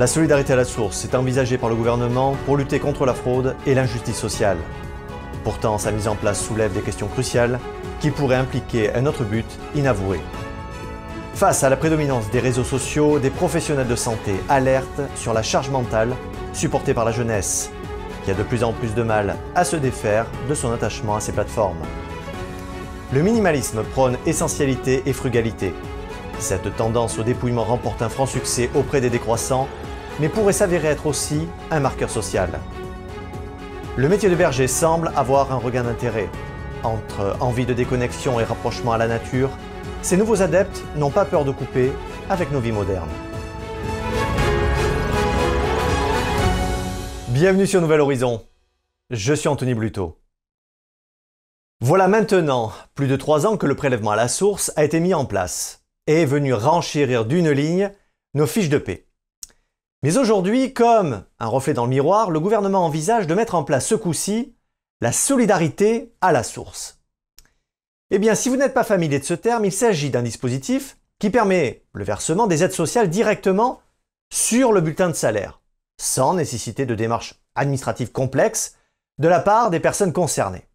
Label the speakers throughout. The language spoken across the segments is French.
Speaker 1: La solidarité à la source est envisagée par le gouvernement pour lutter contre la fraude et l'injustice sociale. Pourtant, sa mise en place soulève des questions cruciales qui pourraient impliquer un autre but inavoué. Face à la prédominance des réseaux sociaux, des professionnels de santé alertent sur la charge mentale supportée par la jeunesse, qui a de plus en plus de mal à se défaire de son attachement à ces plateformes. Le minimalisme prône essentialité et frugalité. Cette tendance au dépouillement remporte un franc succès auprès des décroissants, mais pourrait s'avérer être aussi un marqueur social. Le métier de berger semble avoir un regain d'intérêt. Entre envie de déconnexion et rapprochement à la nature, ces nouveaux adeptes n'ont pas peur de couper avec nos vies modernes. Bienvenue sur Nouvel Horizon. Je suis Anthony Bluto. Voilà maintenant plus de trois ans que le prélèvement à la source a été mis en place et est venu renchérir d'une ligne nos fiches de paix. Mais aujourd'hui, comme un reflet dans le miroir, le gouvernement envisage de mettre en place ce coup-ci la solidarité à la source. Eh bien, si vous n'êtes pas familier de ce terme, il s'agit d'un dispositif qui permet le versement des aides sociales directement sur le bulletin de salaire, sans nécessité de démarches administratives complexes de la part des personnes concernées.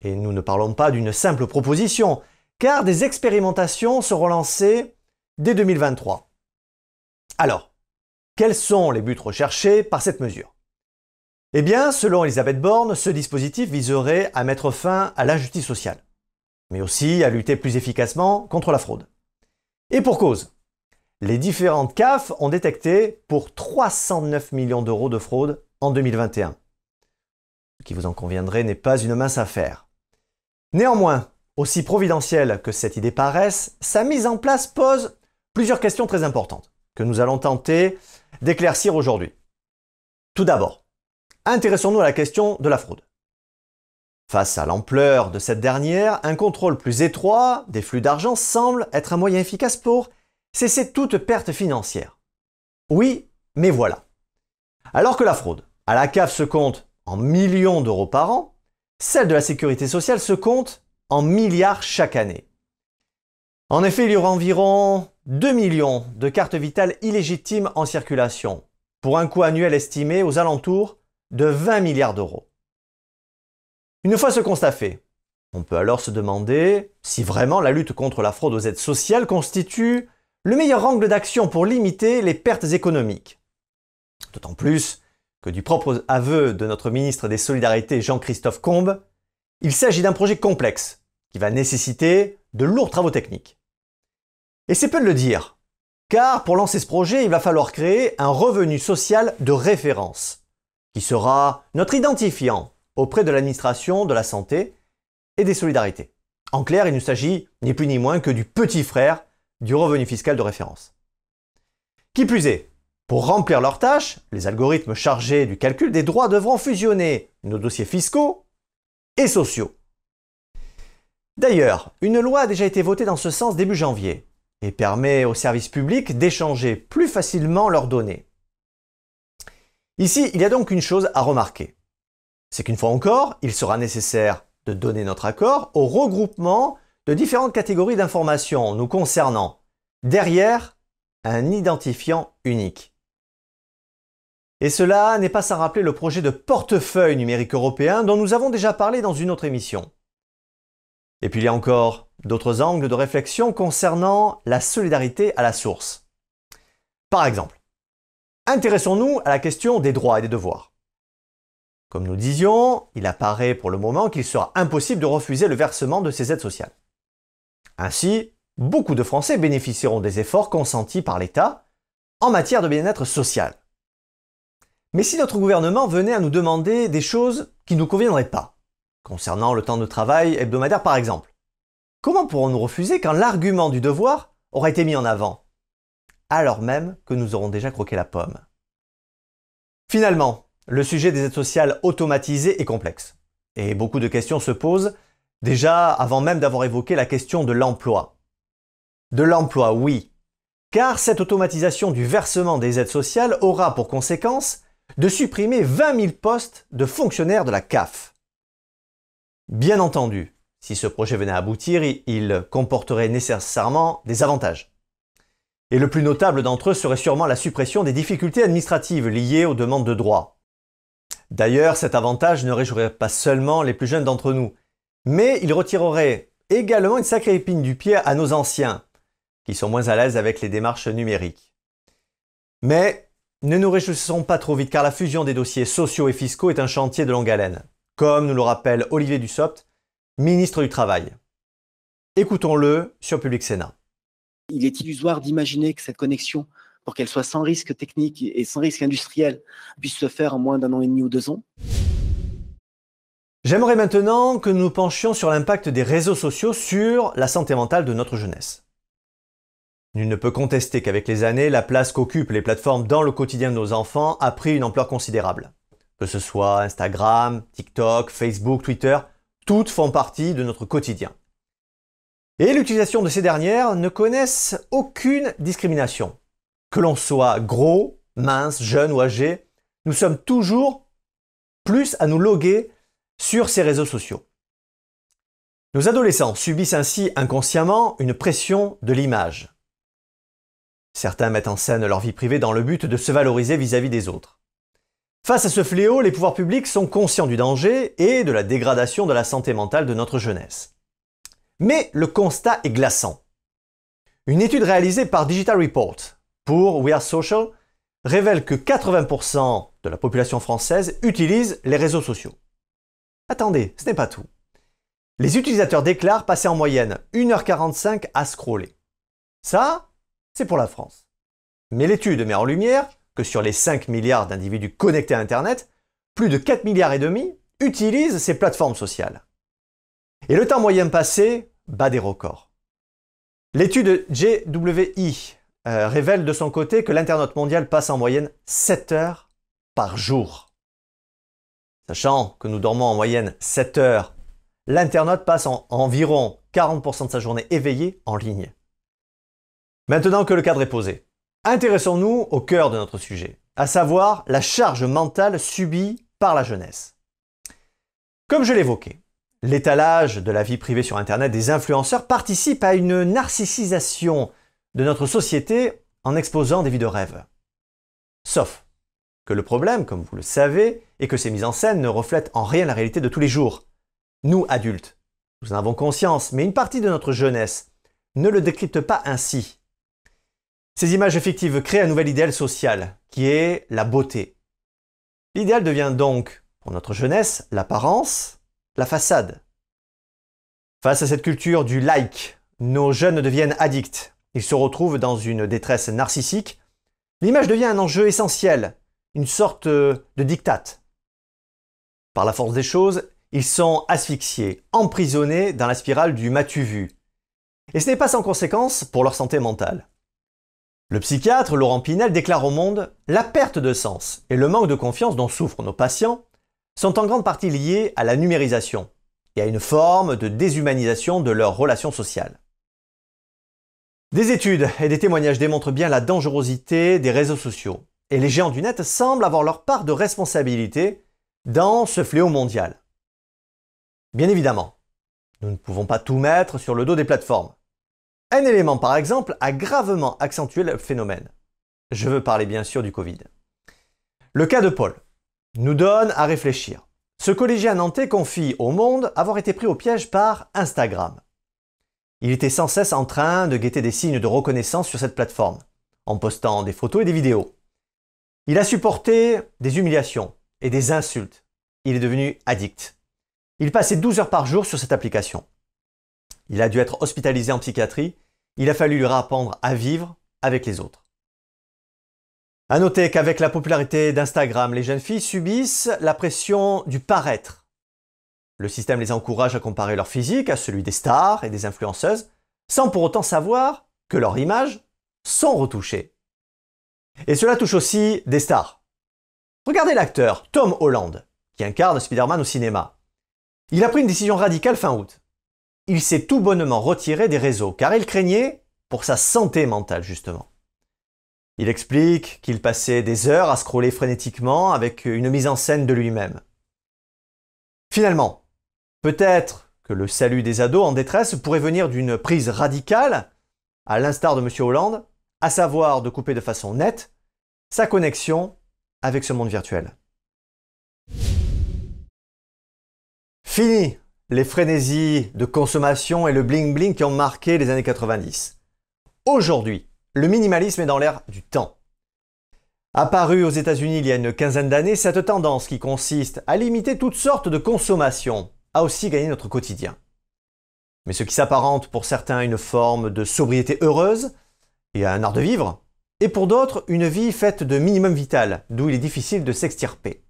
Speaker 1: Et nous ne parlons pas d'une simple proposition, car des expérimentations seront lancées dès 2023. Alors, quels sont les buts recherchés par cette mesure? Eh bien, selon Elisabeth Borne, ce dispositif viserait à mettre fin à l'injustice sociale, mais aussi à lutter plus efficacement contre la fraude. Et pour cause, les différentes CAF ont détecté pour 309 millions d'euros de fraude en 2021. Ce qui vous en conviendrait n'est pas une mince affaire. Néanmoins, aussi providentielle que cette idée paraisse, sa mise en place pose plusieurs questions très importantes que nous allons tenter d'éclaircir aujourd'hui. Tout d'abord, intéressons-nous à la question de la fraude. Face à l'ampleur de cette dernière, un contrôle plus étroit des flux d'argent semble être un moyen efficace pour cesser toute perte financière. Oui, mais voilà. Alors que la fraude à la CAF se compte en millions d'euros par an, celle de la sécurité sociale se compte en milliards chaque année. En effet, il y aura environ 2 millions de cartes vitales illégitimes en circulation, pour un coût annuel estimé aux alentours de 20 milliards d'euros. Une fois ce constat fait, on peut alors se demander si vraiment la lutte contre la fraude aux aides sociales constitue le meilleur angle d'action pour limiter les pertes économiques. D'autant plus que du propre aveu de notre ministre des Solidarités Jean-Christophe Combes, il s'agit d'un projet complexe qui va nécessiter de lourds travaux techniques. Et c'est peu de le dire, car pour lancer ce projet, il va falloir créer un revenu social de référence, qui sera notre identifiant auprès de l'administration de la santé et des solidarités. En clair, il ne s'agit ni plus ni moins que du petit frère du revenu fiscal de référence. Qui plus est, pour remplir leurs tâches, les algorithmes chargés du calcul des droits devront fusionner nos dossiers fiscaux et sociaux. D'ailleurs, une loi a déjà été votée dans ce sens début janvier et permet aux services publics d'échanger plus facilement leurs données. Ici, il y a donc une chose à remarquer. C'est qu'une fois encore, il sera nécessaire de donner notre accord au regroupement de différentes catégories d'informations nous concernant derrière un identifiant unique. Et cela n'est pas sans rappeler le projet de portefeuille numérique européen dont nous avons déjà parlé dans une autre émission. Et puis il y a encore d'autres angles de réflexion concernant la solidarité à la source. Par exemple, intéressons-nous à la question des droits et des devoirs. Comme nous disions, il apparaît pour le moment qu'il sera impossible de refuser le versement de ces aides sociales. Ainsi, beaucoup de Français bénéficieront des efforts consentis par l'État en matière de bien-être social. Mais si notre gouvernement venait à nous demander des choses qui ne nous conviendraient pas, concernant le temps de travail hebdomadaire par exemple, comment pourrons-nous refuser quand l'argument du devoir aura été mis en avant, alors même que nous aurons déjà croqué la pomme? Finalement, le sujet des aides sociales automatisées est complexe, et beaucoup de questions se posent déjà avant même d'avoir évoqué la question de l'emploi. De l'emploi, oui, car cette automatisation du versement des aides sociales aura pour conséquence de supprimer 20 000 postes de fonctionnaires de la CAF. Bien entendu, si ce projet venait à aboutir, il comporterait nécessairement des avantages. Et le plus notable d'entre eux serait sûrement la suppression des difficultés administratives liées aux demandes de droit. D'ailleurs, cet avantage ne réjouirait pas seulement les plus jeunes d'entre nous, mais il retirerait également une sacrée épine du pied à nos anciens, qui sont moins à l'aise avec les démarches numériques. Mais ne nous réjouissons pas trop vite car la fusion des dossiers sociaux et fiscaux est un chantier de longue haleine, comme nous le rappelle Olivier Dussopt, ministre du Travail. Écoutons-le sur Public Sénat.
Speaker 2: Il est illusoire d'imaginer que cette connexion pour qu'elle soit sans risque technique et sans risque industriel, puisse se faire en moins d'un an et demi ou deux ans.
Speaker 1: J'aimerais maintenant que nous penchions sur l'impact des réseaux sociaux sur la santé mentale de notre jeunesse. Nul ne peut contester qu'avec les années, la place qu'occupent les plateformes dans le quotidien de nos enfants a pris une ampleur considérable. Que ce soit Instagram, TikTok, Facebook, Twitter, toutes font partie de notre quotidien. Et l'utilisation de ces dernières ne connaissent aucune discrimination. Que l'on soit gros, mince, jeune ou âgé, nous sommes toujours plus à nous loguer sur ces réseaux sociaux. Nos adolescents subissent ainsi inconsciemment une pression de l'image. Certains mettent en scène leur vie privée dans le but de se valoriser vis-à-vis des autres. Face à ce fléau, les pouvoirs publics sont conscients du danger et de la dégradation de la santé mentale de notre jeunesse. Mais le constat est glaçant. Une étude réalisée par Digital Report pour We Are Social révèle que 80% de la population française utilise les réseaux sociaux. Attendez, ce n'est pas tout. Les utilisateurs déclarent passer en moyenne 1h45 à scroller. Ça, c'est pour la France. Mais l'étude met en lumière que sur les 5 milliards d'individus connectés à Internet, plus de 4 milliards et demi utilisent ces plateformes sociales. Et le temps moyen passé bat des records. L'étude JWI euh, révèle de son côté que l'internaute mondial passe en moyenne 7 heures par jour. Sachant que nous dormons en moyenne 7 heures, l'internaute passe en environ 40% de sa journée éveillée en ligne. Maintenant que le cadre est posé, intéressons-nous au cœur de notre sujet, à savoir la charge mentale subie par la jeunesse. Comme je l'évoquais, l'étalage de la vie privée sur Internet des influenceurs participe à une narcissisation de notre société en exposant des vies de rêve. Sauf que le problème, comme vous le savez, est que ces mises en scène ne reflètent en rien la réalité de tous les jours. Nous, adultes, nous en avons conscience, mais une partie de notre jeunesse ne le décrypte pas ainsi. Ces images fictives créent un nouvel idéal social, qui est la beauté. L'idéal devient donc, pour notre jeunesse, l'apparence, la façade. Face à cette culture du like, nos jeunes deviennent addicts ils se retrouvent dans une détresse narcissique, l'image devient un enjeu essentiel, une sorte de dictat. Par la force des choses, ils sont asphyxiés, emprisonnés dans la spirale du matu vu. Et ce n'est pas sans conséquence pour leur santé mentale. Le psychiatre Laurent Pinel déclare au monde La perte de sens et le manque de confiance dont souffrent nos patients sont en grande partie liés à la numérisation et à une forme de déshumanisation de leurs relations sociales. Des études et des témoignages démontrent bien la dangerosité des réseaux sociaux. Et les géants du net semblent avoir leur part de responsabilité dans ce fléau mondial. Bien évidemment, nous ne pouvons pas tout mettre sur le dos des plateformes. Un élément, par exemple, a gravement accentué le phénomène. Je veux parler bien sûr du Covid. Le cas de Paul nous donne à réfléchir. Ce collégien nantais confie au monde avoir été pris au piège par Instagram. Il était sans cesse en train de guetter des signes de reconnaissance sur cette plateforme, en postant des photos et des vidéos. Il a supporté des humiliations et des insultes. Il est devenu addict. Il passait 12 heures par jour sur cette application. Il a dû être hospitalisé en psychiatrie. Il a fallu lui apprendre à vivre avec les autres. À noter qu'avec la popularité d'Instagram, les jeunes filles subissent la pression du paraître le système les encourage à comparer leur physique à celui des stars et des influenceuses, sans pour autant savoir que leurs images sont retouchées. Et cela touche aussi des stars. Regardez l'acteur Tom Holland, qui incarne Spider-Man au cinéma. Il a pris une décision radicale fin août. Il s'est tout bonnement retiré des réseaux, car il craignait pour sa santé mentale justement. Il explique qu'il passait des heures à scroller frénétiquement avec une mise en scène de lui-même. Finalement, Peut-être que le salut des ados en détresse pourrait venir d'une prise radicale, à l'instar de M. Hollande, à savoir de couper de façon nette sa connexion avec ce monde virtuel. Fini les frénésies de consommation et le bling-bling qui ont marqué les années 90. Aujourd'hui, le minimalisme est dans l'air du temps. Apparue aux États-Unis il y a une quinzaine d'années, cette tendance qui consiste à limiter toutes sortes de consommations a aussi gagné notre quotidien. Mais ce qui s'apparente pour certains à une forme de sobriété heureuse et à un art de vivre, et pour d'autres une vie faite de minimum vital, d'où il est difficile de s'extirper.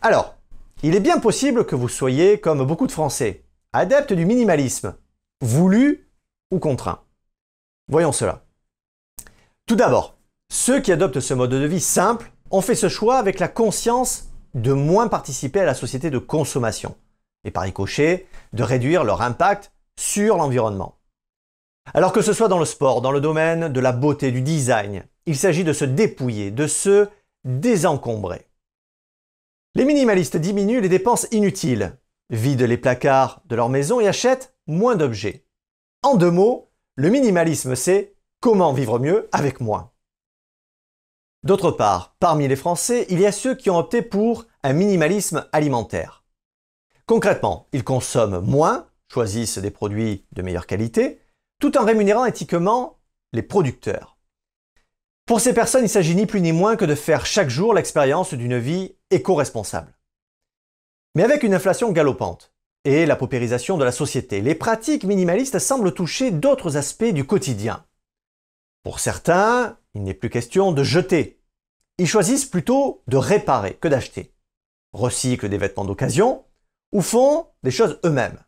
Speaker 1: Alors, il est bien possible que vous soyez, comme beaucoup de Français, adeptes du minimalisme, voulu ou contraint. Voyons cela. Tout d'abord, ceux qui adoptent ce mode de vie simple ont fait ce choix avec la conscience de moins participer à la société de consommation et par ricochet de réduire leur impact sur l'environnement. Alors que ce soit dans le sport, dans le domaine de la beauté, du design, il s'agit de se dépouiller, de se désencombrer. Les minimalistes diminuent les dépenses inutiles, vident les placards de leur maison et achètent moins d'objets. En deux mots, le minimalisme c'est comment vivre mieux avec moins. D'autre part, parmi les Français, il y a ceux qui ont opté pour un minimalisme alimentaire. Concrètement, ils consomment moins, choisissent des produits de meilleure qualité, tout en rémunérant éthiquement les producteurs. Pour ces personnes, il s'agit ni plus ni moins que de faire chaque jour l'expérience d'une vie éco-responsable. Mais avec une inflation galopante et la paupérisation de la société, les pratiques minimalistes semblent toucher d'autres aspects du quotidien. Pour certains, il n'est plus question de jeter. Ils choisissent plutôt de réparer que d'acheter. Recyclent des vêtements d'occasion ou font des choses eux-mêmes.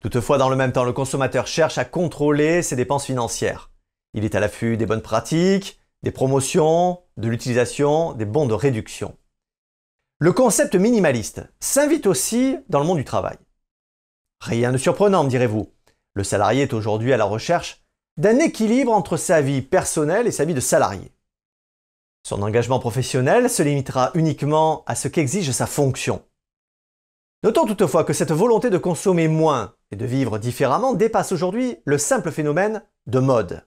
Speaker 1: Toutefois, dans le même temps, le consommateur cherche à contrôler ses dépenses financières. Il est à l'affût des bonnes pratiques, des promotions, de l'utilisation des bons de réduction. Le concept minimaliste s'invite aussi dans le monde du travail. Rien de surprenant, me direz-vous. Le salarié est aujourd'hui à la recherche d'un équilibre entre sa vie personnelle et sa vie de salarié. Son engagement professionnel se limitera uniquement à ce qu'exige sa fonction. Notons toutefois que cette volonté de consommer moins et de vivre différemment dépasse aujourd'hui le simple phénomène de mode.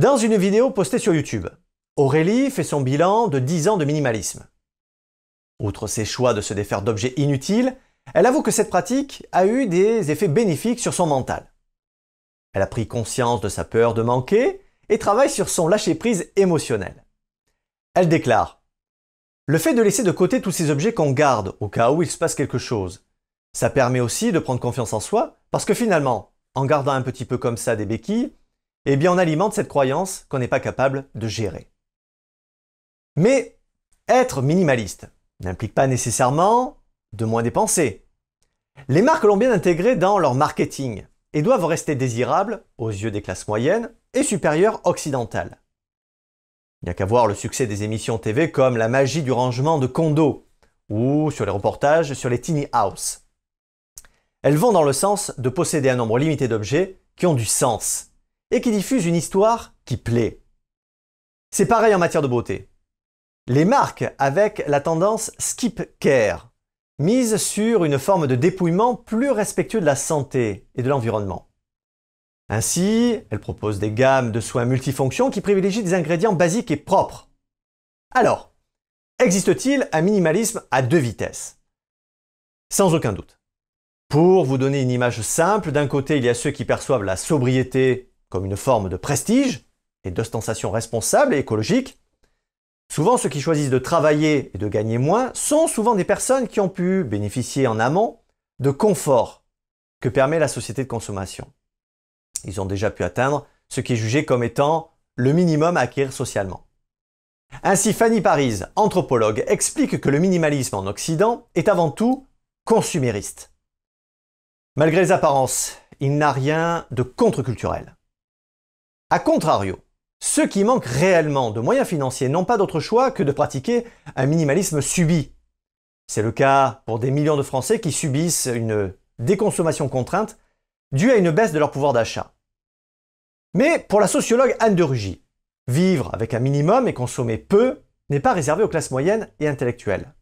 Speaker 1: Dans une vidéo postée sur YouTube, Aurélie fait son bilan de 10 ans de minimalisme. Outre ses choix de se défaire d'objets inutiles, elle avoue que cette pratique a eu des effets bénéfiques sur son mental. Elle a pris conscience de sa peur de manquer et travaille sur son lâcher-prise émotionnel. Elle déclare Le fait de laisser de côté tous ces objets qu'on garde au cas où il se passe quelque chose, ça permet aussi de prendre confiance en soi parce que finalement, en gardant un petit peu comme ça des béquilles, eh bien on alimente cette croyance qu'on n'est pas capable de gérer. Mais être minimaliste n'implique pas nécessairement de moins dépenser. Les marques l'ont bien intégré dans leur marketing et doivent rester désirables aux yeux des classes moyennes et supérieures occidentales. Il n'y a qu'à voir le succès des émissions TV comme La magie du rangement de Kondo ou sur les reportages sur les tiny house. Elles vont dans le sens de posséder un nombre limité d'objets qui ont du sens et qui diffuse une histoire qui plaît. C'est pareil en matière de beauté. Les marques avec la tendance skip care misent sur une forme de dépouillement plus respectueux de la santé et de l'environnement. Ainsi, elles proposent des gammes de soins multifonctions qui privilégient des ingrédients basiques et propres. Alors, existe-t-il un minimalisme à deux vitesses? Sans aucun doute. Pour vous donner une image simple, d'un côté, il y a ceux qui perçoivent la sobriété comme une forme de prestige et d'ostentation responsable et écologique. Souvent, ceux qui choisissent de travailler et de gagner moins sont souvent des personnes qui ont pu bénéficier en amont de confort que permet la société de consommation. Ils ont déjà pu atteindre ce qui est jugé comme étant le minimum à acquérir socialement. Ainsi, Fanny Paris, anthropologue, explique que le minimalisme en Occident est avant tout consumériste. Malgré les apparences, il n'a rien de contre-culturel. A contrario, ceux qui manquent réellement de moyens financiers n'ont pas d'autre choix que de pratiquer un minimalisme subi. C'est le cas pour des millions de Français qui subissent une déconsommation contrainte due à une baisse de leur pouvoir d'achat. Mais pour la sociologue Anne de Rugy, vivre avec un minimum et consommer peu n'est pas réservé aux classes moyennes et intellectuelles.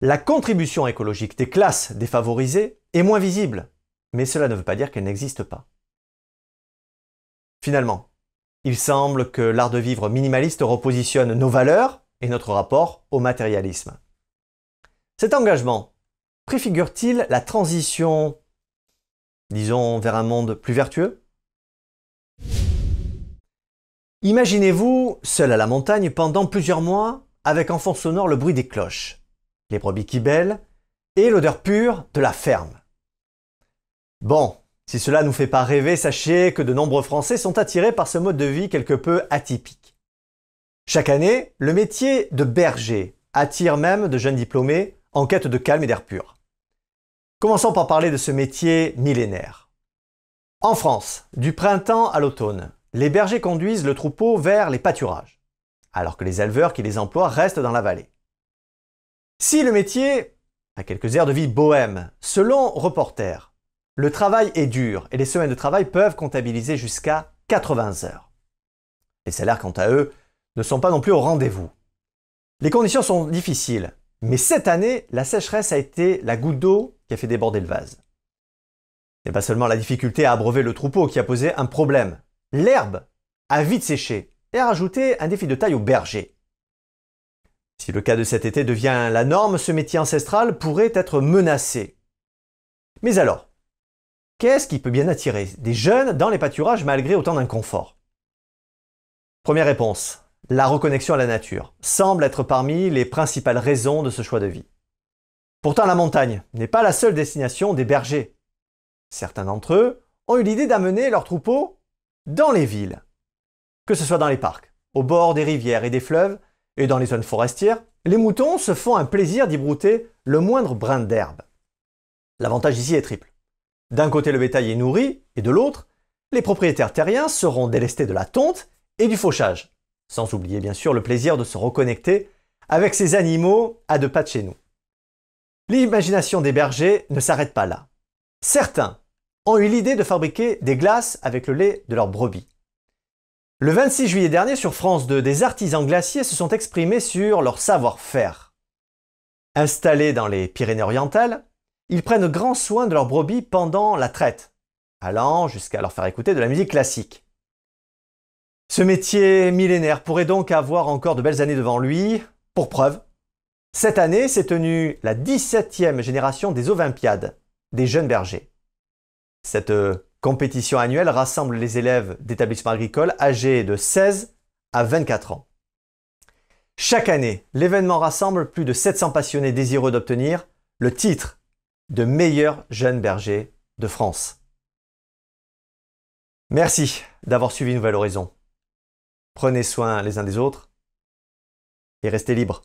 Speaker 1: La contribution écologique des classes défavorisées est moins visible, mais cela ne veut pas dire qu'elle n'existe pas. Finalement, il semble que l'art de vivre minimaliste repositionne nos valeurs et notre rapport au matérialisme. Cet engagement préfigure-t-il la transition, disons, vers un monde plus vertueux? Imaginez-vous seul à la montagne pendant plusieurs mois avec en fond sonore le bruit des cloches, les brebis qui bêlent et l'odeur pure de la ferme. Bon, si cela ne nous fait pas rêver, sachez que de nombreux Français sont attirés par ce mode de vie quelque peu atypique. Chaque année, le métier de berger attire même de jeunes diplômés en quête de calme et d'air pur. Commençons par parler de ce métier millénaire. En France, du printemps à l'automne, les bergers conduisent le troupeau vers les pâturages, alors que les éleveurs qui les emploient restent dans la vallée. Si le métier a quelques airs de vie bohème, selon Reporter, le travail est dur et les semaines de travail peuvent comptabiliser jusqu'à 80 heures. Les salaires, quant à eux, ne sont pas non plus au rendez-vous. Les conditions sont difficiles, mais cette année, la sécheresse a été la goutte d'eau qui a fait déborder le vase. Ce n'est pas seulement la difficulté à abreuver le troupeau qui a posé un problème. L'herbe a vite séché et a rajouté un défi de taille au berger. Si le cas de cet été devient la norme, ce métier ancestral pourrait être menacé. Mais alors, Qu'est-ce qui peut bien attirer des jeunes dans les pâturages malgré autant d'inconfort? Première réponse, la reconnexion à la nature semble être parmi les principales raisons de ce choix de vie. Pourtant, la montagne n'est pas la seule destination des bergers. Certains d'entre eux ont eu l'idée d'amener leurs troupeaux dans les villes. Que ce soit dans les parcs, au bord des rivières et des fleuves, et dans les zones forestières, les moutons se font un plaisir d'y brouter le moindre brin d'herbe. L'avantage ici est triple. D'un côté, le bétail est nourri, et de l'autre, les propriétaires terriens seront délestés de la tonte et du fauchage. Sans oublier bien sûr le plaisir de se reconnecter avec ces animaux à deux pas de chez nous. L'imagination des bergers ne s'arrête pas là. Certains ont eu l'idée de fabriquer des glaces avec le lait de leurs brebis. Le 26 juillet dernier, sur France 2, des artisans glaciers se sont exprimés sur leur savoir-faire. Installés dans les Pyrénées-Orientales, ils prennent grand soin de leurs brebis pendant la traite, allant jusqu'à leur faire écouter de la musique classique. Ce métier millénaire pourrait donc avoir encore de belles années devant lui. Pour preuve, cette année s'est tenue la 17e génération des Olympiades, des jeunes bergers. Cette euh, compétition annuelle rassemble les élèves d'établissements agricoles âgés de 16 à 24 ans. Chaque année, l'événement rassemble plus de 700 passionnés désireux d'obtenir le titre de meilleurs jeunes bergers de France. Merci d'avoir suivi Nouvelle Horizon. Prenez soin les uns des autres et restez libres.